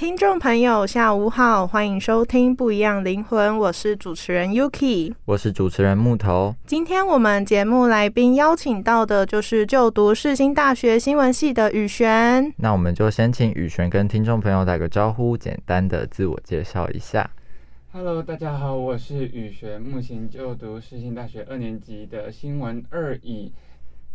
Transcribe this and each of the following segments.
听众朋友，下午好，欢迎收听《不一样灵魂》，我是主持人 Yuki。我是主持人木头。今天我们节目来宾邀请到的就是就读世新大学新闻系的宇璇。那我们就先请宇璇跟听众朋友打个招呼，简单的自我介绍一下。Hello，大家好，我是宇璇，目前就读世新大学二年级的新闻二乙。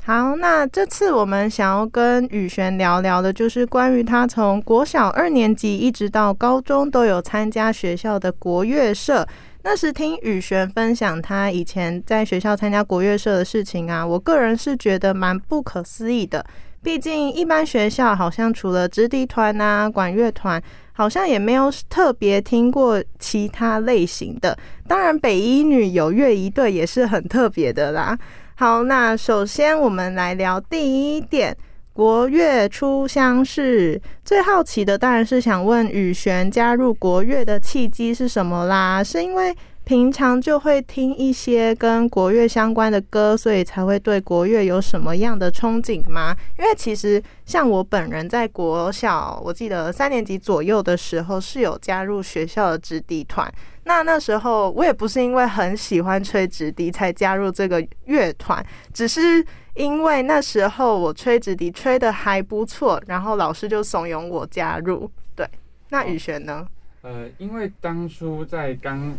好，那这次我们想要跟宇璇聊聊的，就是关于他从国小二年级一直到高中都有参加学校的国乐社。那时听宇璇分享他以前在学校参加国乐社的事情啊，我个人是觉得蛮不可思议的。毕竟一般学校好像除了直笛团啊、管乐团，好像也没有特别听过其他类型的。当然，北一女有乐仪队也是很特别的啦。好，那首先我们来聊第一点，国乐初相识。最好奇的当然是想问雨璇加入国乐的契机是什么啦？是因为平常就会听一些跟国乐相关的歌，所以才会对国乐有什么样的憧憬吗？因为其实像我本人在国小，我记得三年级左右的时候是有加入学校的直笛团。那那时候我也不是因为很喜欢吹直笛才加入这个乐团，只是因为那时候我吹直笛吹的还不错，然后老师就怂恿我加入。对，那宇璇呢？呃，因为当初在刚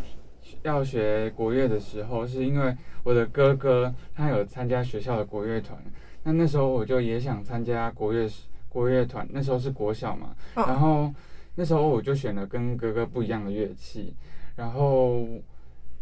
要学国乐的时候，是因为我的哥哥他有参加学校的国乐团，那那时候我就也想参加国乐国乐团，那时候是国小嘛，嗯然后那时候我就选了跟哥哥不一样的乐器，然后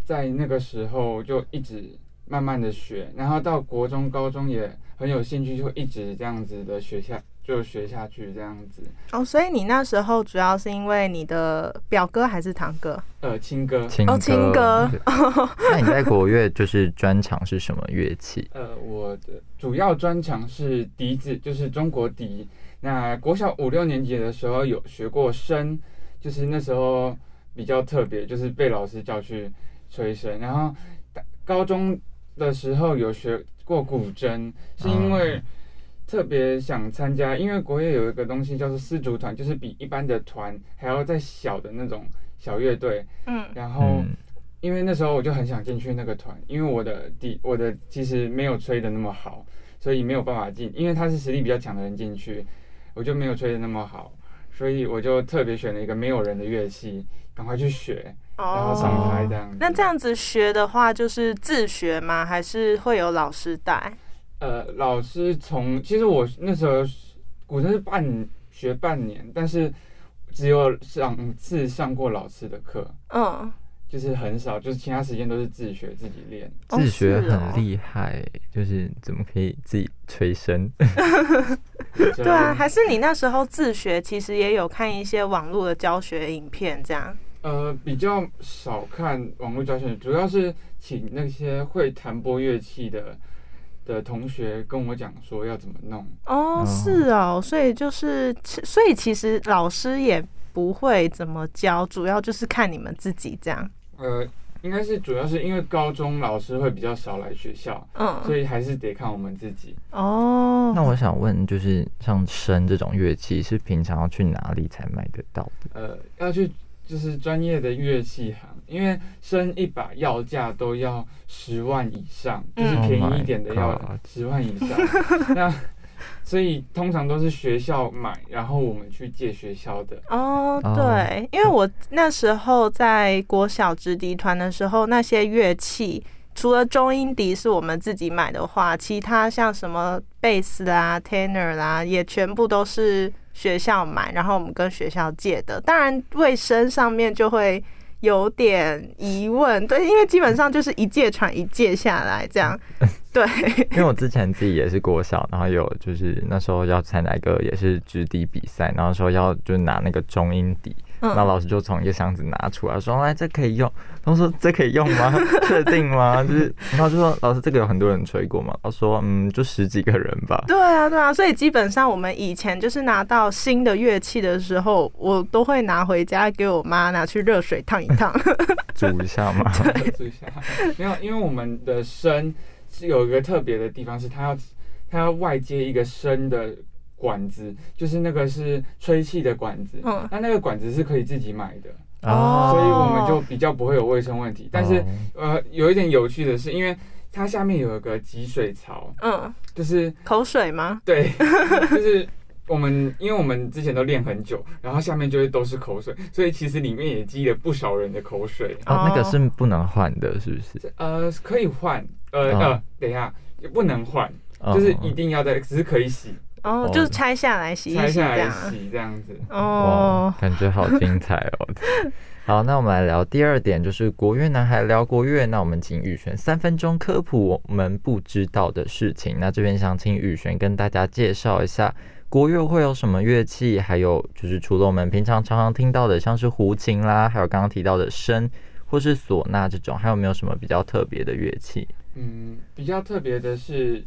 在那个时候就一直慢慢的学，然后到国中、高中也很有兴趣，就一直这样子的学下，就学下去这样子。哦，所以你那时候主要是因为你的表哥还是堂哥？呃，亲哥，亲哦亲哥对 那你在国乐就是专长是什么乐器？呃，我的主要专长是笛子，就是中国笛。那国小五六年级的时候有学过笙，就是那时候比较特别，就是被老师叫去吹笙。然后大高中的时候有学过古筝，是因为特别想参加，因为国乐有一个东西叫做丝竹团，就是比一般的团还要再小的那种小乐队。嗯然后。嗯，因为那时候我就很想进去那个团，因为我的底我的其实没有吹的那么好，所以没有办法进。因为他是实力比较强的人进去，我就没有吹的那么好，所以我就特别选了一个没有人的乐器，赶快去学，然后上台这样。哦那这样子学的话，就是自学吗？还是会有老师带？呃，老师从其实我那时候古筝是半学半年，但是只有上次上过老师的课，嗯，就是很少，就是其他时间都是自学自己练。哦自学很厉害，就是怎么可以自己催生？对啊，还是你那时候自学，其实也有看一些网络的教学影片，这样。呃，比较少看网络教学，主要是请那些会弹拨乐器的的同学跟我讲说要怎么弄。哦，哦是哦，所以就是，所以其实老师也不会怎么教，主要就是看你们自己这样。呃，应该是主要是因为高中老师会比较少来学校，嗯，所以还是得看我们自己。哦，那我想问，就是像笙这种乐器，是平常要去哪里才买得到的？呃，要去就是专业的乐器行，因为升一把要价都要十万以上，就是嗯便宜一点的 Oh 要十万以上。那所以通常都是学校买，然后我们去借学校的。哦，哦对，因为我那时候在国小直笛团的时候，那些乐器除了中音笛是我们自己买的话，其他像什么贝斯啦、tenor 啦，也全部都是学校买，然后我们跟学校借的。当然，卫生上面就会有点疑问，对，因为基本上就是一借传一借下来这样，对，因为我之前自己也是国小，然后有就是那时候要参加一个也是直笛比赛，然后说要就拿那个中音笛，嗯那老师就从一个箱子拿出来说：“哎，这可以用。”然后说：“这可以用吗？确定吗？”就是，然后就说：“老师，这个有很多人吹过吗？”他说：“嗯，就十几个人吧。对啊，对啊，所以基本上我们以前就是拿到新的乐器的时候，我都会拿回家给我妈拿去热水烫一烫。煮一下嘛。煮一下，没有，因为我们的声是有一个特别的地方，是它要它要外接一个笙的管子，就是那个是吹气的管子，嗯。那那个管子是可以自己买的，哦。所以我们就比较不会有卫生问题。但是、哦。呃，有一点有趣的是，因为它下面有一个集水槽，嗯，就是口水吗？对，就是。我们因为我们之前都练很久，然后下面就会都是口水，所以其实里面也积了不少人的口水。哦，那个哦是不能换的，是不是？呃，可以换，呃、哦。呃，等一下，也不能换，哦就是一定要在，只是可以洗，哦，哦就是拆下来洗一拆下来洗这样啊。洗这样子。哦，，感觉好精彩哦！好，那我们来聊第二点，就是国乐男孩聊国乐。那我们请宇璇三分钟科普我们不知道的事情。那这边想请宇璇跟大家介绍一下国乐会有什么乐器，还有就是除了我们平常常常听到的，像是胡琴啦，还有刚刚提到的笙或是唢呐这种，还有没有什么比较特别的乐器？嗯，比较特别的是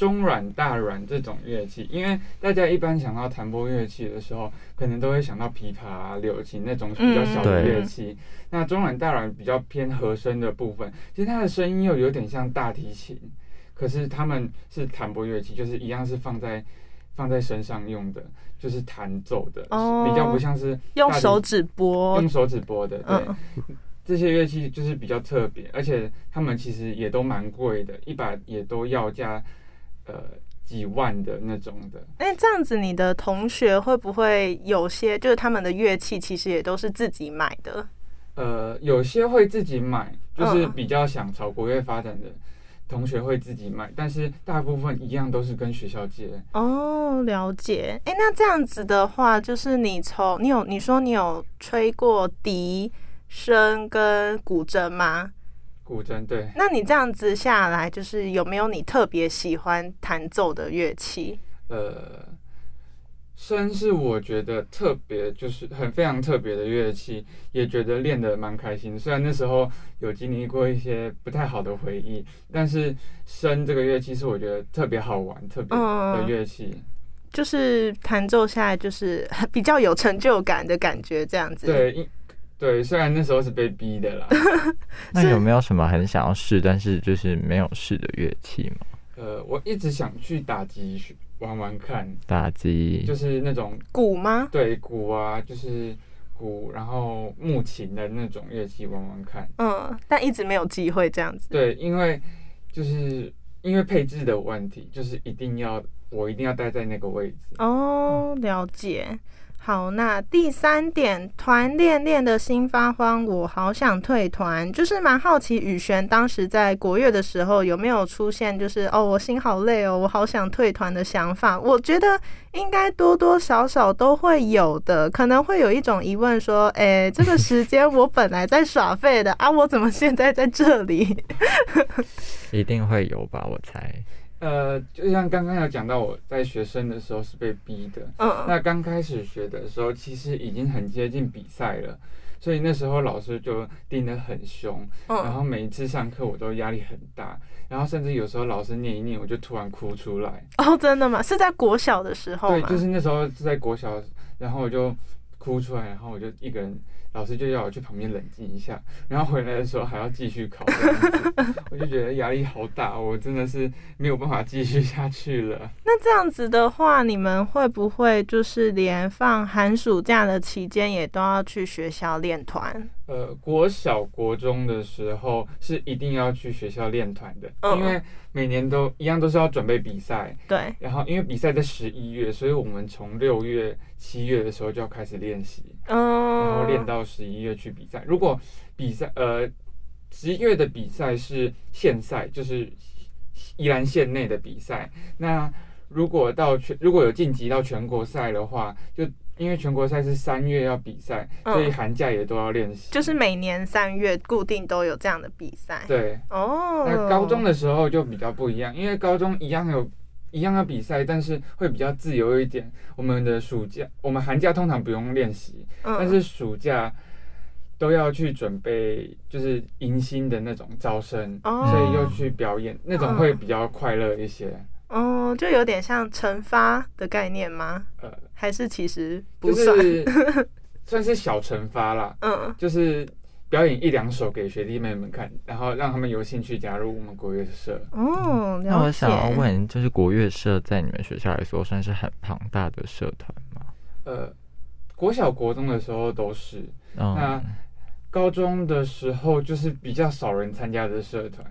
中阮、大阮这种乐器，因为大家一般想到弹拨乐器的时候，可能都会想到琵琶、啊、柳琴那种比较小的嗯乐器。那中阮、大阮比较偏和声的部分，其实它的声音又有点像大提琴，可是他们是弹拨乐器，就是一样是放在放在身上用的，就是弹奏的，哦比较不像是用手指拨用，手指拨的，对。嗯这些乐器就是比较特别，而且他们其实也都蛮贵的，一把也都要价呃几万的那种的。哎，这样子你的同学会不会有些就是他们的乐器其实也都是自己买的？呃，有些会自己买，就是嗯比较想朝国乐发展的同学会自己买，但是大部分一样都是跟学校借。哦，了解。哎，那这样子的话，就是你从你有你说你有吹过笛、声跟古筝吗？古筝对，那你这样子下来，就是有没有你特别喜欢弹奏的乐器？呃，笙是我觉得特别，就是很非常特别的乐器，也觉得练得蛮开心。虽然那时候有经历过一些不太好的回忆，但是笙这个乐器是我觉得特别好玩、特别的乐器。就是弹奏下来，就是 比较有成就感的感觉，这样子。，对，因对，虽然那时候是被逼的啦，那有没有什么很想要试，但是就是没有试的乐器吗？呃，我一直想去打击玩玩看，打击就是那种鼓吗？对鼓啊，就是鼓，然后木琴的那种乐器玩玩看。嗯，但一直没有机会这样子。对，因为就是因为配置的问题，就是一定要我一定要待在那个位置。哦，了解。好，那第三点，团练练的心发慌，我好想退团。就是蛮好奇宇璇当时在国乐的时候有没有出现，就是哦，我心好累哦，我好想退团的想法。我觉得应该多多少少都会有的，可能会有一种疑问说，诶，这个时间我本来在耍废的啊，我怎么现在在这里？一定会有吧？我猜。呃，就像刚刚有讲到，我在学生的时候是被逼的。嗯，那刚开始学的时候，其实已经很接近比赛了，所以那时候老师就盯得很凶，然嗯，后每一次上课我都压力很大，然后甚至有时候老师念一念，我就突然哭出来。哦，真的吗？是在国小的时候对，就是那时候是在国小，然后我就哭出来，然后我就一个人老师就要我去旁边冷静一下，然后回来的时候还要继续考 我就觉得压力好大，我真的是没有办法继续下去了。那这样子的话，你们会不会就是连放寒暑假的期间也都要去学校练团？呃，国小、国中的时候是一定要去学校练团的，嗯因为每年都一样都是要准备比赛，对，然后因为比赛在十一月，所以我们从六月、七月的时候就要开始练习，嗯，然后练到十一月去比赛。如果比赛呃十一月的比赛是县赛，就是宜兰县内的比赛，那如果到全如果有晋级到全国赛的话，就因为全国赛是三月要比赛，嗯所以寒假也都要练习。就是每年三月固定都有这样的比赛。对，哦，那高中的时候就比较不一样，因为高中一样有一样要比赛，但是会比较自由一点。我们的暑假，我们寒假通常不用练习，嗯，但是暑假都要去准备，就是迎新的那种招生，哦所以又去表演，那种会比较快乐一些。哦，就有点像惩罚的概念吗？呃，还是其实不就算？是 算是小惩罚啦，嗯，就是表演一两首给学弟妹们看，然后让他们有兴趣加入我们国乐社。哦，那我。想要问，就是国乐社在你们学校来说算是很庞大的社团吗？呃，国小国中的时候都是，那嗯，高中的时候就是比较少人参加的社团，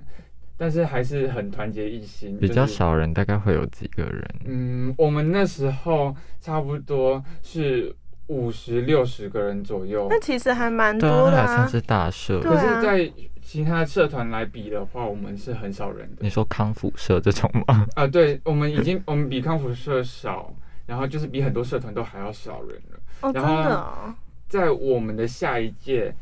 但是还是很团结一心，比较。少人，大概会有几个人？嗯，我们那时候差不多是五十六十个人左右，那其实还蛮多的啊那还算。是大社。可是，在其他社团来比的话，我们是很少人的你。说康复社这种吗？啊，对，我们已经我们比康复社少，然后就是比很多社团都还要少人了。哦，真然后的哦。在我们的下一届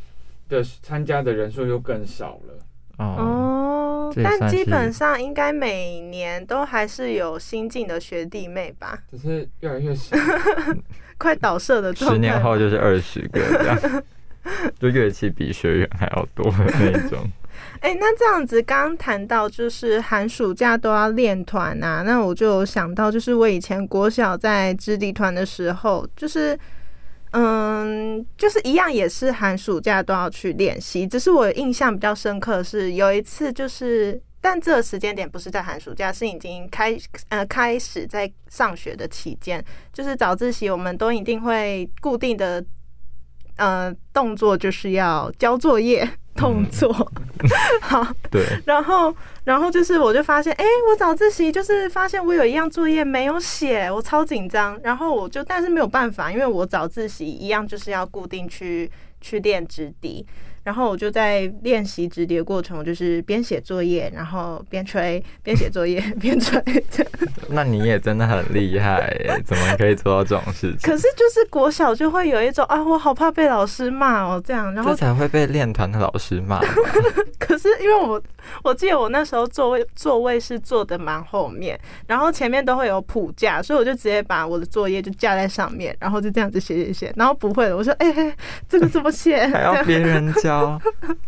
的参加的人数又更少了。哦，哦，但基本上应该每年都还是有新进的学弟妹吧？只是越来越少。快倒射的状态。十年后就是二十个这样，就乐器比学员还要多的那种。哎、那这样子，刚刚谈到就是寒暑假都要练团啊，那我就有想到，就是我以前国小在支笛团的时候，就是。嗯，就是一样，也是寒暑假都要去练习。只是我印象比较深刻的是，有一次就是，但这个时间点不是在寒暑假，是已经开呃开始在上学的期间。就是早自习，我们都一定会固定的呃动作，就是要交作业动作。好，对，然后，然后就是我就发现，哎、我早自习就是发现我有一样作业没有写，我超紧张。然后我就，但是没有办法，因为我早自习一样就是要固定去去练直笛。然后我就在练习直笛的过程，我就是边写作业，然后边吹，边写作业 边吹。那你也真的很厉害耶，怎么可以做到这种事情？可是就是国小就会有一种啊，我好怕被老师骂哦，这样。然后这才会被练团的老师骂。可是因为我我记得我那时候座位座位是坐的蛮后面，然后前面都会有谱架，所以我就直接把我的作业就架在上面，然后就这样子写写写，然后不会了，我说哎、欸这个怎么 写？还要别人教，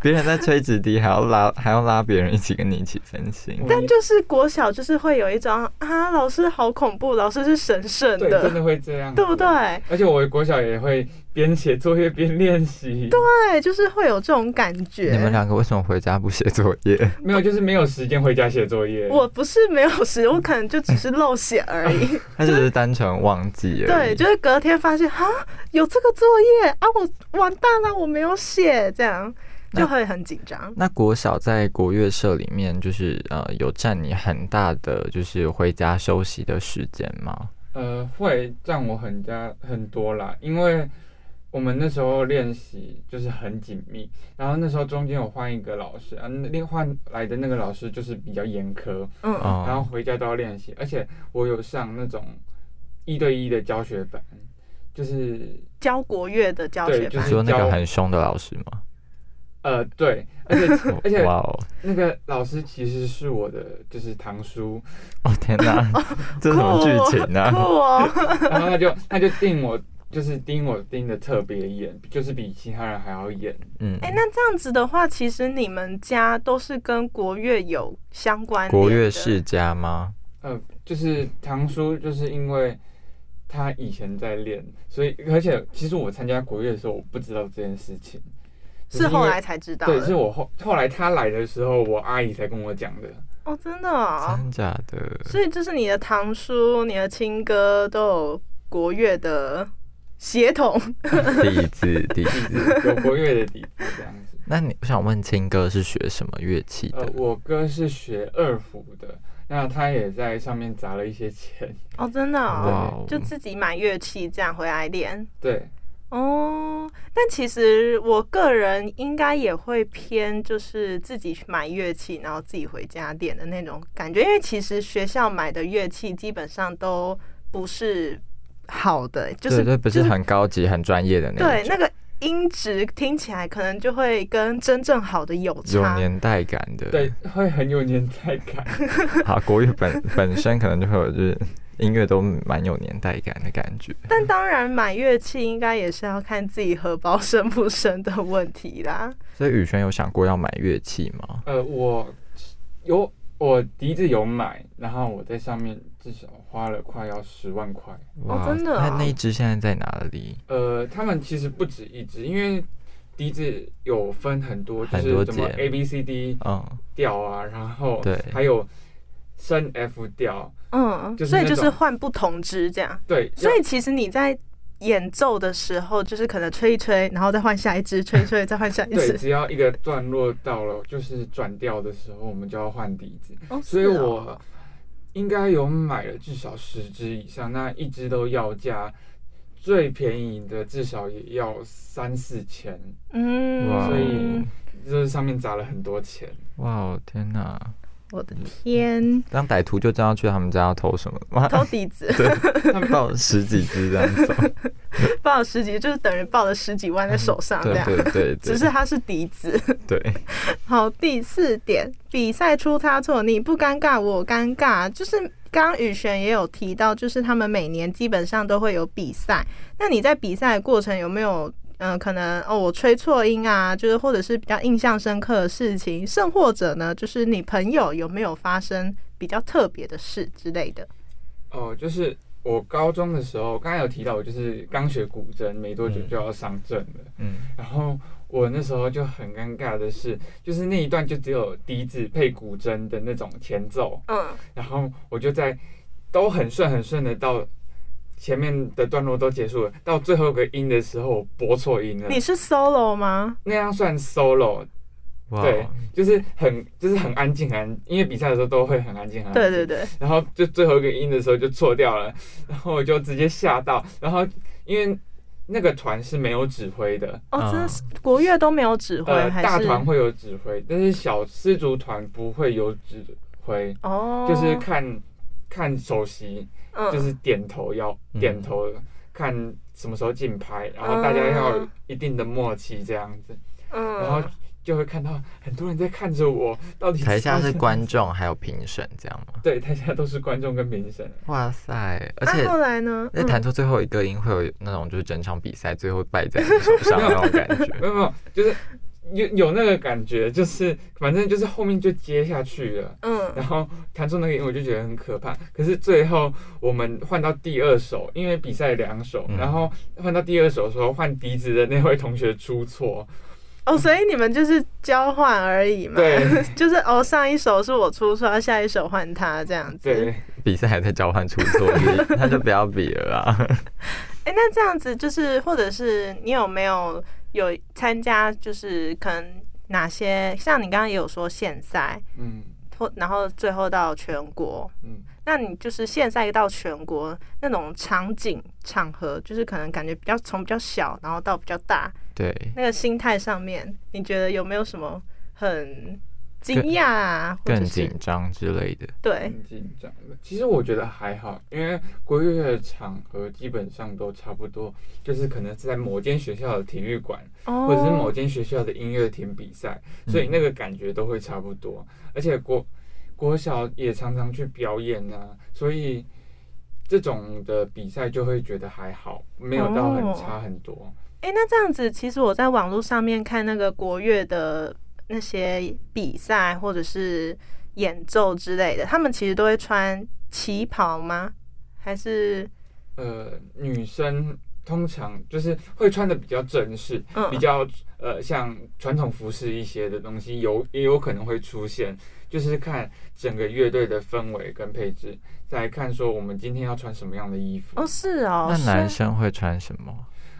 别人在吹纸笛，还要拉还要拉别人一起跟你一起分心。但就是国小就是会有一种啊，老师好恐怖，老师是神圣的，真，的会这样，对不对？？而且我国小也会边写作业边练习，对，就是会有这种感觉。你们两个为什么回家不写作业？没有就是没有时间回家写作业。我不是没有时，我可能就只是漏写而已。他只是单纯忘记了对，就是隔天发现啊，有这个作业啊，我完蛋了，我没有写，这样就会很紧张。那国小在国乐社里面，就是呃有占你很大的就是回家休息的时间吗？呃，会占我很家很多啦，因为我们那时候练习就是很紧密，然后那时候中间有换一个老师啊，那另换来的那个老师就是比较严苛，嗯，哦，然后回家都要练习，而且我有上那种一对一的教学班，就是教国乐的教学班对就是说那个很凶的老师吗？呃对，而且而且哇哦，那个老师其实是我的就是堂叔，哦天哪，这是什么剧情酷啊？哦，然后他就他就定我。就是盯我盯的特别严，就是比其他人还要严。嗯，哎、那这样子的话，其实你们家都是跟国乐有相关的国乐世家吗？呃，就是堂叔，就是因为他以前在练，所以而且其实我参加国乐的时候，我不知道这件事情，是后来才知道对，是我后后来他来的时候，我阿姨才跟我讲的。哦，真的哦。真假的？所以就是你的堂叔、你的亲哥都有国乐的血统。底子底底子。子有国乐的底子这样子。那你我想问青哥是学什么乐器呃的？，我哥是学二胡的，那他也在上面砸了一些钱。哦，真的哇哦哦，就自己买乐器这样回来练。对，哦，但其实我个人应该也会偏，就是自己去买乐器，然后自己回家练的那种感觉。因为其实学校买的乐器基本上都不是好的，就是对对，不是很高级、很专业的那种，对那个音质听起来可能就会跟真正好的有有。年代感的。对，会很有年代感。好，国乐本本身可能就会有就是音乐都蛮有年代感的感觉。但当然，买乐器应该也是要看自己荷包深不深的问题啦。所以宇轩有想过要买乐器吗？呃，我有我笛子有买，然后我在上面至少花了快要十万块。哦真的啊那那一只现在在哪里？呃，他们其实不止一只，因为笛子有分很多，就是什么 A B C D 嗯，调啊，然后对还有升 F 调，嗯，就是所以就是换不同支这样。对，所以其实你在演奏的时候，就是可能吹一吹，然后再换下一支，吹一吹，再换下一对，支。只要一个段落到了，就是转调的时候，我们就要换笛子。哦所以我应该有买了至少十只以上，那一只都要价，最便宜的至少也要三四千，嗯，所以就是上面砸了很多钱。哇哦，天哪！我的天，当歹徒就知道去他们家要偷什么了吗？偷笛子 他们抱十几只这样子，抱了十几，就是等于抱了十几万在手上这对样。对对对，只是它是笛子。对，好，第四点，比赛出差错，你不尴尬，我尴尬。就是刚刚宇璇也有提到，就是他们每年基本上都会有比赛。那你在比赛的过程有没有，嗯、可能哦，我吹错音啊，就是或者是比较印象深刻的事情，甚或者呢，就是你朋友有没有发生比较特别的事之类的？哦，就是我高中的时候，刚才有提到，我就是刚学古筝，没多久嗯就要上阵了。嗯，然后我那时候就很尴尬的是，就是那一段就只有笛子配古筝的那种前奏，嗯，然后我就在都很顺很顺的到前面的段落都结束了，到最后一个音的时候我拨错音了。你，是 solo 吗？那样算 solo，哇。对哦，就是很就是很安静很安，因为比赛的时候都会很安静很安静，对对对，然后就最后一个音的时候就错掉了，然后我就直接吓到，然后因为那个团是没有指挥的，哦，嗯真的是国乐都没有指挥，呃，还是？大团会有指挥，但是小丝竹团不会有指挥，哦，就是看看首席，嗯就是点头要嗯点头，看什么时候竞拍，然后大家要有一定的默契这样子，嗯，然后就会看到很多人在看着我，到底台下是观众还有评审这样吗？对，台下都是观众跟评审，哇塞！而且啊、后来呢？那弹出最后一个音，会有那种就是整场比赛最后败在你手上的那种感觉。没有没有，就是有有那个感觉，就是反正就是后面就接下去了。嗯然后弹出那个音，我就觉得很可怕。可是最后我们换到第二首，因为比赛两首，嗯然后换到第二首的时候，换笛子的那位同学出错，哦，所以你们就是交换而已嘛？对，就是哦，上一首是我出错，下一首换他这样子。对，比赛还在交换出错，那就不要比了啊。哎、那这样子就是，或者是你有没有有参加，就是可能哪些，像你刚刚也有说现赛，嗯。或然后最后到全国，嗯。那你就是现赛到全国那种场景场合，就是可能感觉比较从比较小，然后到比较大，对，那个心态上面，你觉得有没有什么很惊讶啊，更紧张之类的。对，很紧张的。其实我觉得还好，因为国乐的场合基本上都差不多，就是可能是在某间学校的体育馆，哦或者是某间学校的音乐厅比赛，所以嗯那个感觉都会差不多。而且国国小也常常去表演啊，所以这种的比赛就会觉得还好，没有到很差很多。哎、那这样子，其实我在网络上面看那个国乐的那些比赛或者是演奏之类的，他们其实都会穿旗袍吗？还是呃，女生通常就是会穿的比较正式，嗯比较呃像传统服饰一些的东西，有也有可能会出现，就是看整个乐队的氛围跟配置，再看说我们今天要穿什么样的衣服。哦，是哦，那男生会穿什么？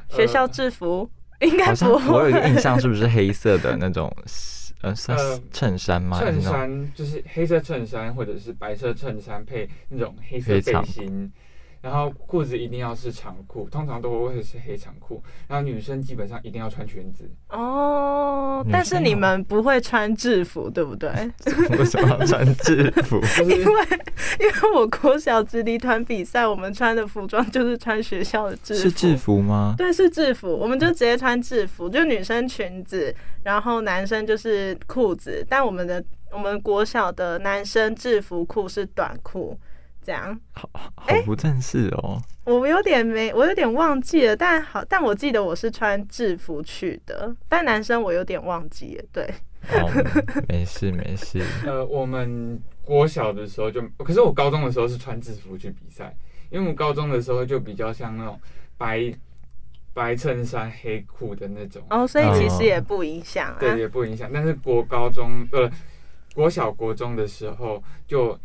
学校制服应该不我有一个。印象，是不是黑色的那种呃衬衫吗？衬衫就是黑色衬衫或者是白色衬衫配那种黑色背心，然后裤子一定要是长裤，通常都会是黑长裤。然后女生基本上一定要穿裙子，哦，但是你们不会穿制服，对不对？为什么要穿制服？因为因为我国小直笛团比赛，我们穿的服装就是穿学校的制服。是制服吗？对，是制服，我们就直接穿制服，就女生裙子，然后男生就是裤子。但我们的我们国小的男生制服裤是短裤，这样。好好不正式哦。我有点没，我有点忘记了，但好，但我记得我是穿制服去的，但男生我有点忘记了。对，哦，没事没事。呃，我们国小的时候就，可是我高中的时候是穿制服去比赛，因为我们高中的时候就比较像那种白白衬衫黑裤的那种，哦，所以其哦实也不影响啊。对，也不影响。但是国高中呃，国小国中的时候就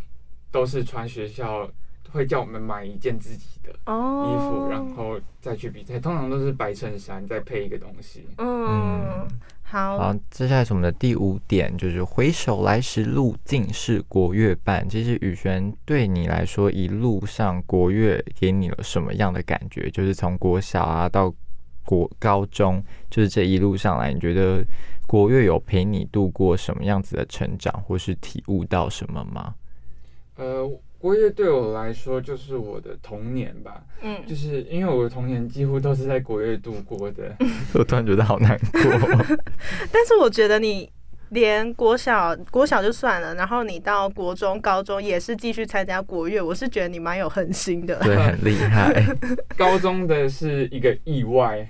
都是穿学校会叫我们买一件自己的衣哦，服，然后再去比赛，通常都是白衬衫再配一个东西。嗯嗯，好，好，接下来是我们的第五点，就是回首来时路，尽是国乐伴。其实宇轩对你来说，一路上国乐给你了什么样的感觉？就是从国小啊到国高中，就是这一路上来，你觉得国乐有陪你度过什么样子的成长，或是体悟到什么吗？呃，国乐对我来说就是我的童年吧，嗯就，是因为我的童年几乎都是在国乐度过的。我突然觉得好难过。但是我觉得你连国小国小就算了，然后你到国中、高中也是继续参加国乐，我是觉得你蛮有恒心的。对，很厉害。高中的是一个意外，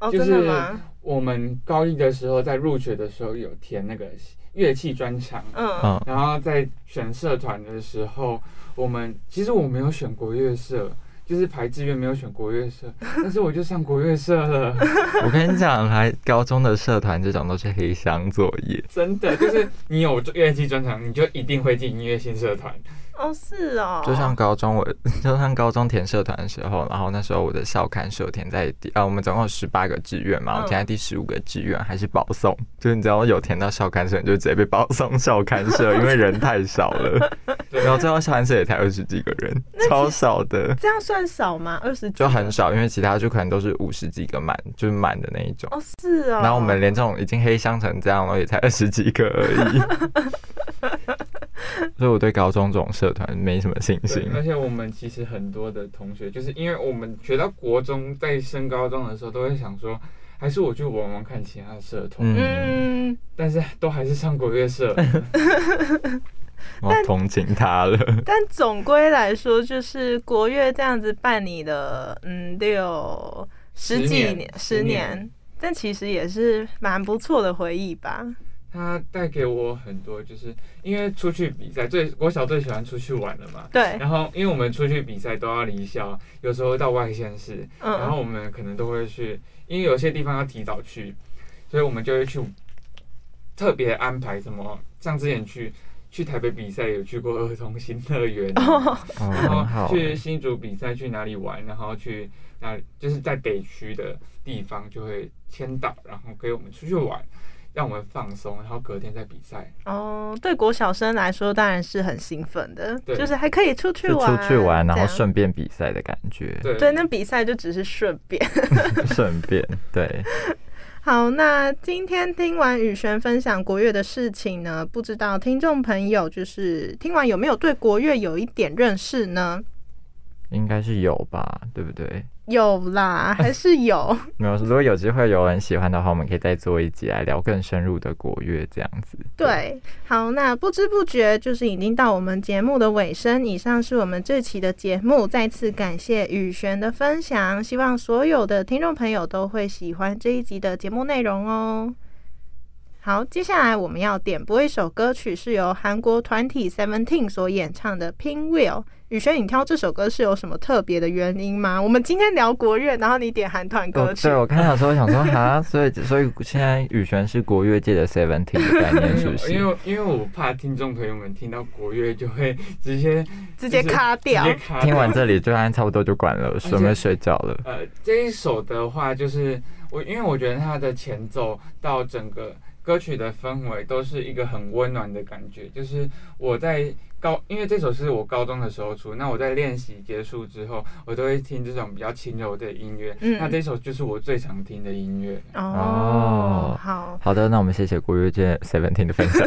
哦，就是真的吗？我们高一的时候在入学的时候有填那个乐器专长，嗯，嗯，然后在选社团的时候，我们其实我没有选国乐社，就是排志愿没有选国乐社，但是我就上国乐社了，我跟你讲，来高中的社团这种都是黑箱作业。真的就是你有乐器专长，你就一定会进音乐性社团。哦，是哦，就像高中我，就像高中填社团的时候，然后那时候我的校刊社填在第，呃，我们总共有十八个志愿嘛，嗯。我填在第十五个志愿，还是保送，就是你只要有填到校刊社，你就直接被保送校刊社，因为人太少了，然后最后校刊社也才二十几个人，超少的，这样算少吗？二十就很少，因为其他就可能都是五十几个满，就是满的那一种。哦，是哦。然后我们连这种已经黑箱成这样了，也才二十几个而已，所以我对高中这种社团没什么信心。而且我们其实很多的同学，就是因为我们学到国中，在升高中的时候，都会想说，还是我去玩玩看其他的社团，嗯，嗯，但是都还是上国乐社。我同情他了。但总归来说，就是国乐这样子办理的，嗯，六十几十年年，十年，但其实也是蛮不错的回忆吧。它带给我很多，就是因为出去比赛，最我小最喜欢出去玩了嘛。对，然后，因为我们出去比赛都要离校，有时候到外县市，然后嗯，我们可能都会去，因为有些地方要提早去，所以我们就会去特别安排什么，像之前去去台北比赛有去过儿童新乐园，然后。去新竹比赛去哪里玩，然后去哪就是在北区的地方就会签到，然后给我们出去玩，让我们放松，然后隔天再比赛。哦，对国小生来说当然是很兴奋的，就是还可以出去玩，出去玩，然后顺便比赛的感觉，对对，那比赛就只是顺便。顺便对。好，那今天听完宇璇分享国乐的事情呢，不知道听众朋友就是听完有没有对国乐有一点认识呢？应该是有吧，对不对？有啦，还是有。没有，如果有机会有人喜欢的话，我们可以再做一集来聊更深入的国乐这样子。对，好，那不知不觉就是已经到我们节目的尾声。以上是我们这期的节目，再次感谢雨璇的分享，希望所有的听众朋友都会喜欢这一集的节目内容哦。好，接下来我们要点播一首歌曲，是由韩国团体 Seventeen 所演唱的《Pin Wheel》。宇轩，你挑这首歌是有什么特别的原因吗？我们今天聊国乐，然后你点韩团歌曲。对，我看到时候想说哈，所以所以现在宇轩是国乐界的 Seventeen 的概念，是不是？因为因为我怕听众朋友们听到国乐就会直接直接卡掉，听完这里就按差不多就关了，准备睡觉了。呃，这一首的话，就是我因为我觉得它的前奏到整个。歌曲的氛围都是一个很温暖的感觉，就是我在高，因为这首是我高中的时候出，那我在练习结束之后，我都会听这种比较轻柔的音乐。嗯，那这首就是我最常听的音乐。哦，好好的，那我们谢谢国乐界 Seventeen 的分享。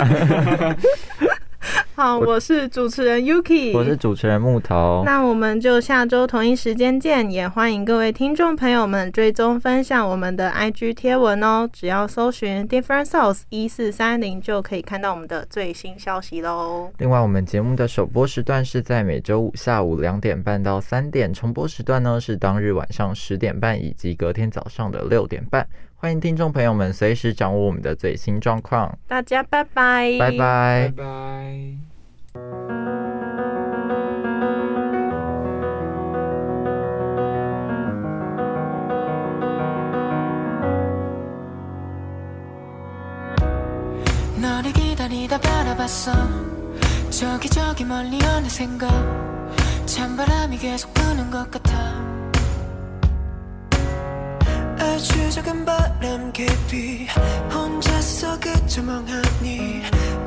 好，我是主持人 Yuki，我是主持人木头。那我们就下周同一时间见，也欢迎各位听众朋友们追踪分享我们的 IG 贴文哦。只要搜寻 Different Souls 一四三零，就可以看到我们的最新消息喽。另外，我们节目的首播时段是在每周五下午两点半到三点，重播时段呢是当日晚上十点半以及隔天早上的六点半。欢迎听众朋友们随时掌握我们的最新状况。大家拜拜，拜拜，拜拜。아 추적한 바람 깊이 혼자서 그저 멍하니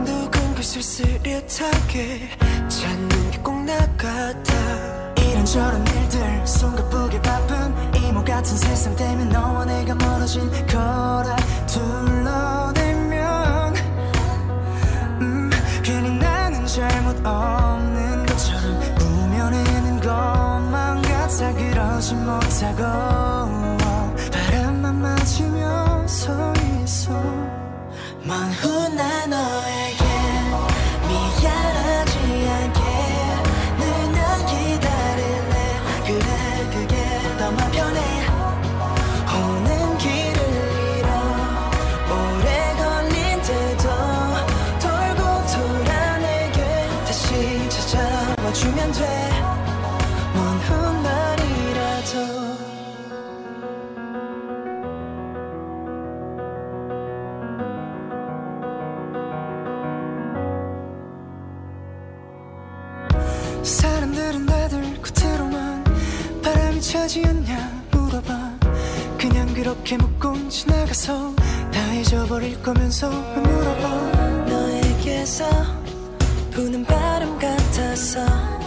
누군가 쓸쓸하게 찾는 게 꼭 나 같아. 이런저런 일들 숨가쁘게 바쁜 이모 같은 세상 때문에 너와 내가 멀어진 거라 둘러대면. 음 괜히 나는 잘못 없는 것처럼 꾸며내는 것만 같아. 그러지 못하고 사람들은 다들 겉으로만 바람이 차지 않냐 물어봐. 그냥 그렇게 묻고 지나가서 다 잊어버릴 거면서 물어봐. 너에게서 부는 바람 같아서